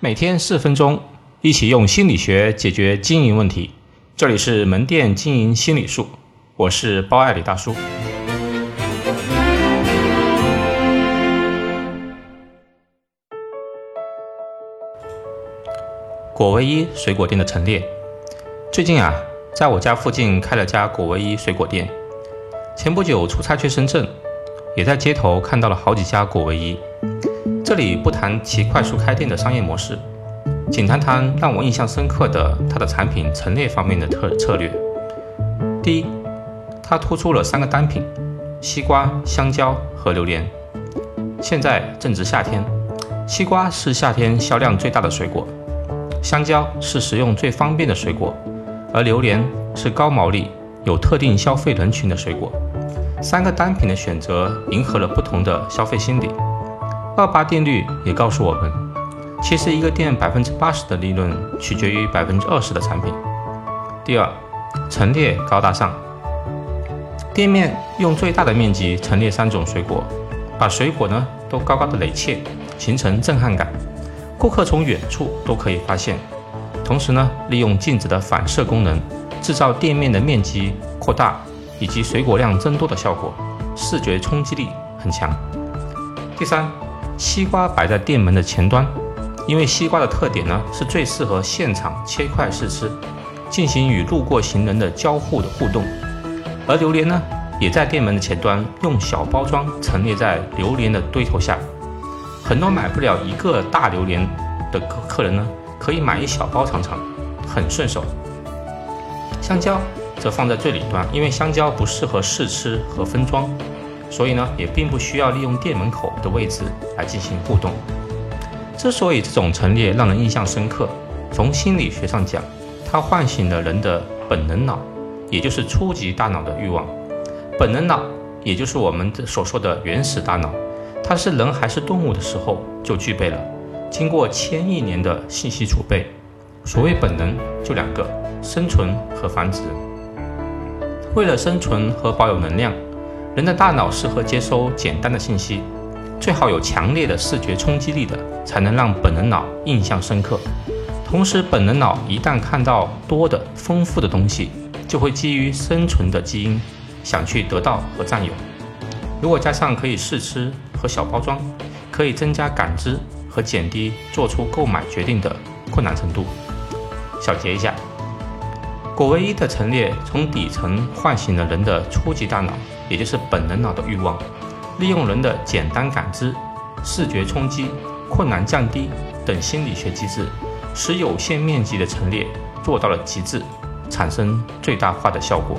每天四分钟，一起用心理学解决经营问题。这里是门店经营心理术，我是包爱李大叔。果唯一水果店的陈列，最近啊，在我家附近开了家果唯一水果店。前不久出差去深圳，也在街头看到了好几家果唯一。这里不谈其快速开店的商业模式，仅谈谈让我印象深刻的它的产品陈列方面的特策略。第一，它突出了三个单品：西瓜、香蕉和榴莲。现在正值夏天，西瓜是夏天销量最大的水果，香蕉是食用最方便的水果，而榴莲是高毛利、有特定消费人群的水果。三个单品的选择迎合了不同的消费心理。二八定律也告诉我们，其实一个店百分之八十的利润取决于百分之二十的产品。第二，陈列高大上，店面用最大的面积陈列三种水果，把水果呢都高高的垒砌，形成震撼感，顾客从远处都可以发现。同时呢，利用镜子的反射功能，制造店面的面积扩大以及水果量增多的效果，视觉冲击力很强。第三。西瓜摆在店门的前端，因为西瓜的特点呢，是最适合现场切块试吃，进行与路过行人的交互的互动。而榴莲呢，也在店门的前端，用小包装陈列在榴莲的堆头下。很多买不了一个大榴莲的客客人呢，可以买一小包尝尝，很顺手。香蕉则放在最里端，因为香蕉不适合试吃和分装。所以呢，也并不需要利用店门口的位置来进行互动。之所以这种陈列让人印象深刻，从心理学上讲，它唤醒了人的本能脑，也就是初级大脑的欲望。本能脑，也就是我们所说的原始大脑，它是人还是动物的时候就具备了，经过千亿年的信息储备。所谓本能，就两个：生存和繁殖。为了生存和保有能量。人的大脑适合接收简单的信息，最好有强烈的视觉冲击力的，才能让本能脑印象深刻。同时，本能脑一旦看到多的、丰富的东西，就会基于生存的基因，想去得到和占有。如果加上可以试吃和小包装，可以增加感知和减低做出购买决定的困难程度。小结一下。果唯一的陈列从底层唤醒了人的初级大脑，也就是本能脑的欲望，利用人的简单感知、视觉冲击、困难降低等心理学机制，使有限面积的陈列做到了极致，产生最大化的效果。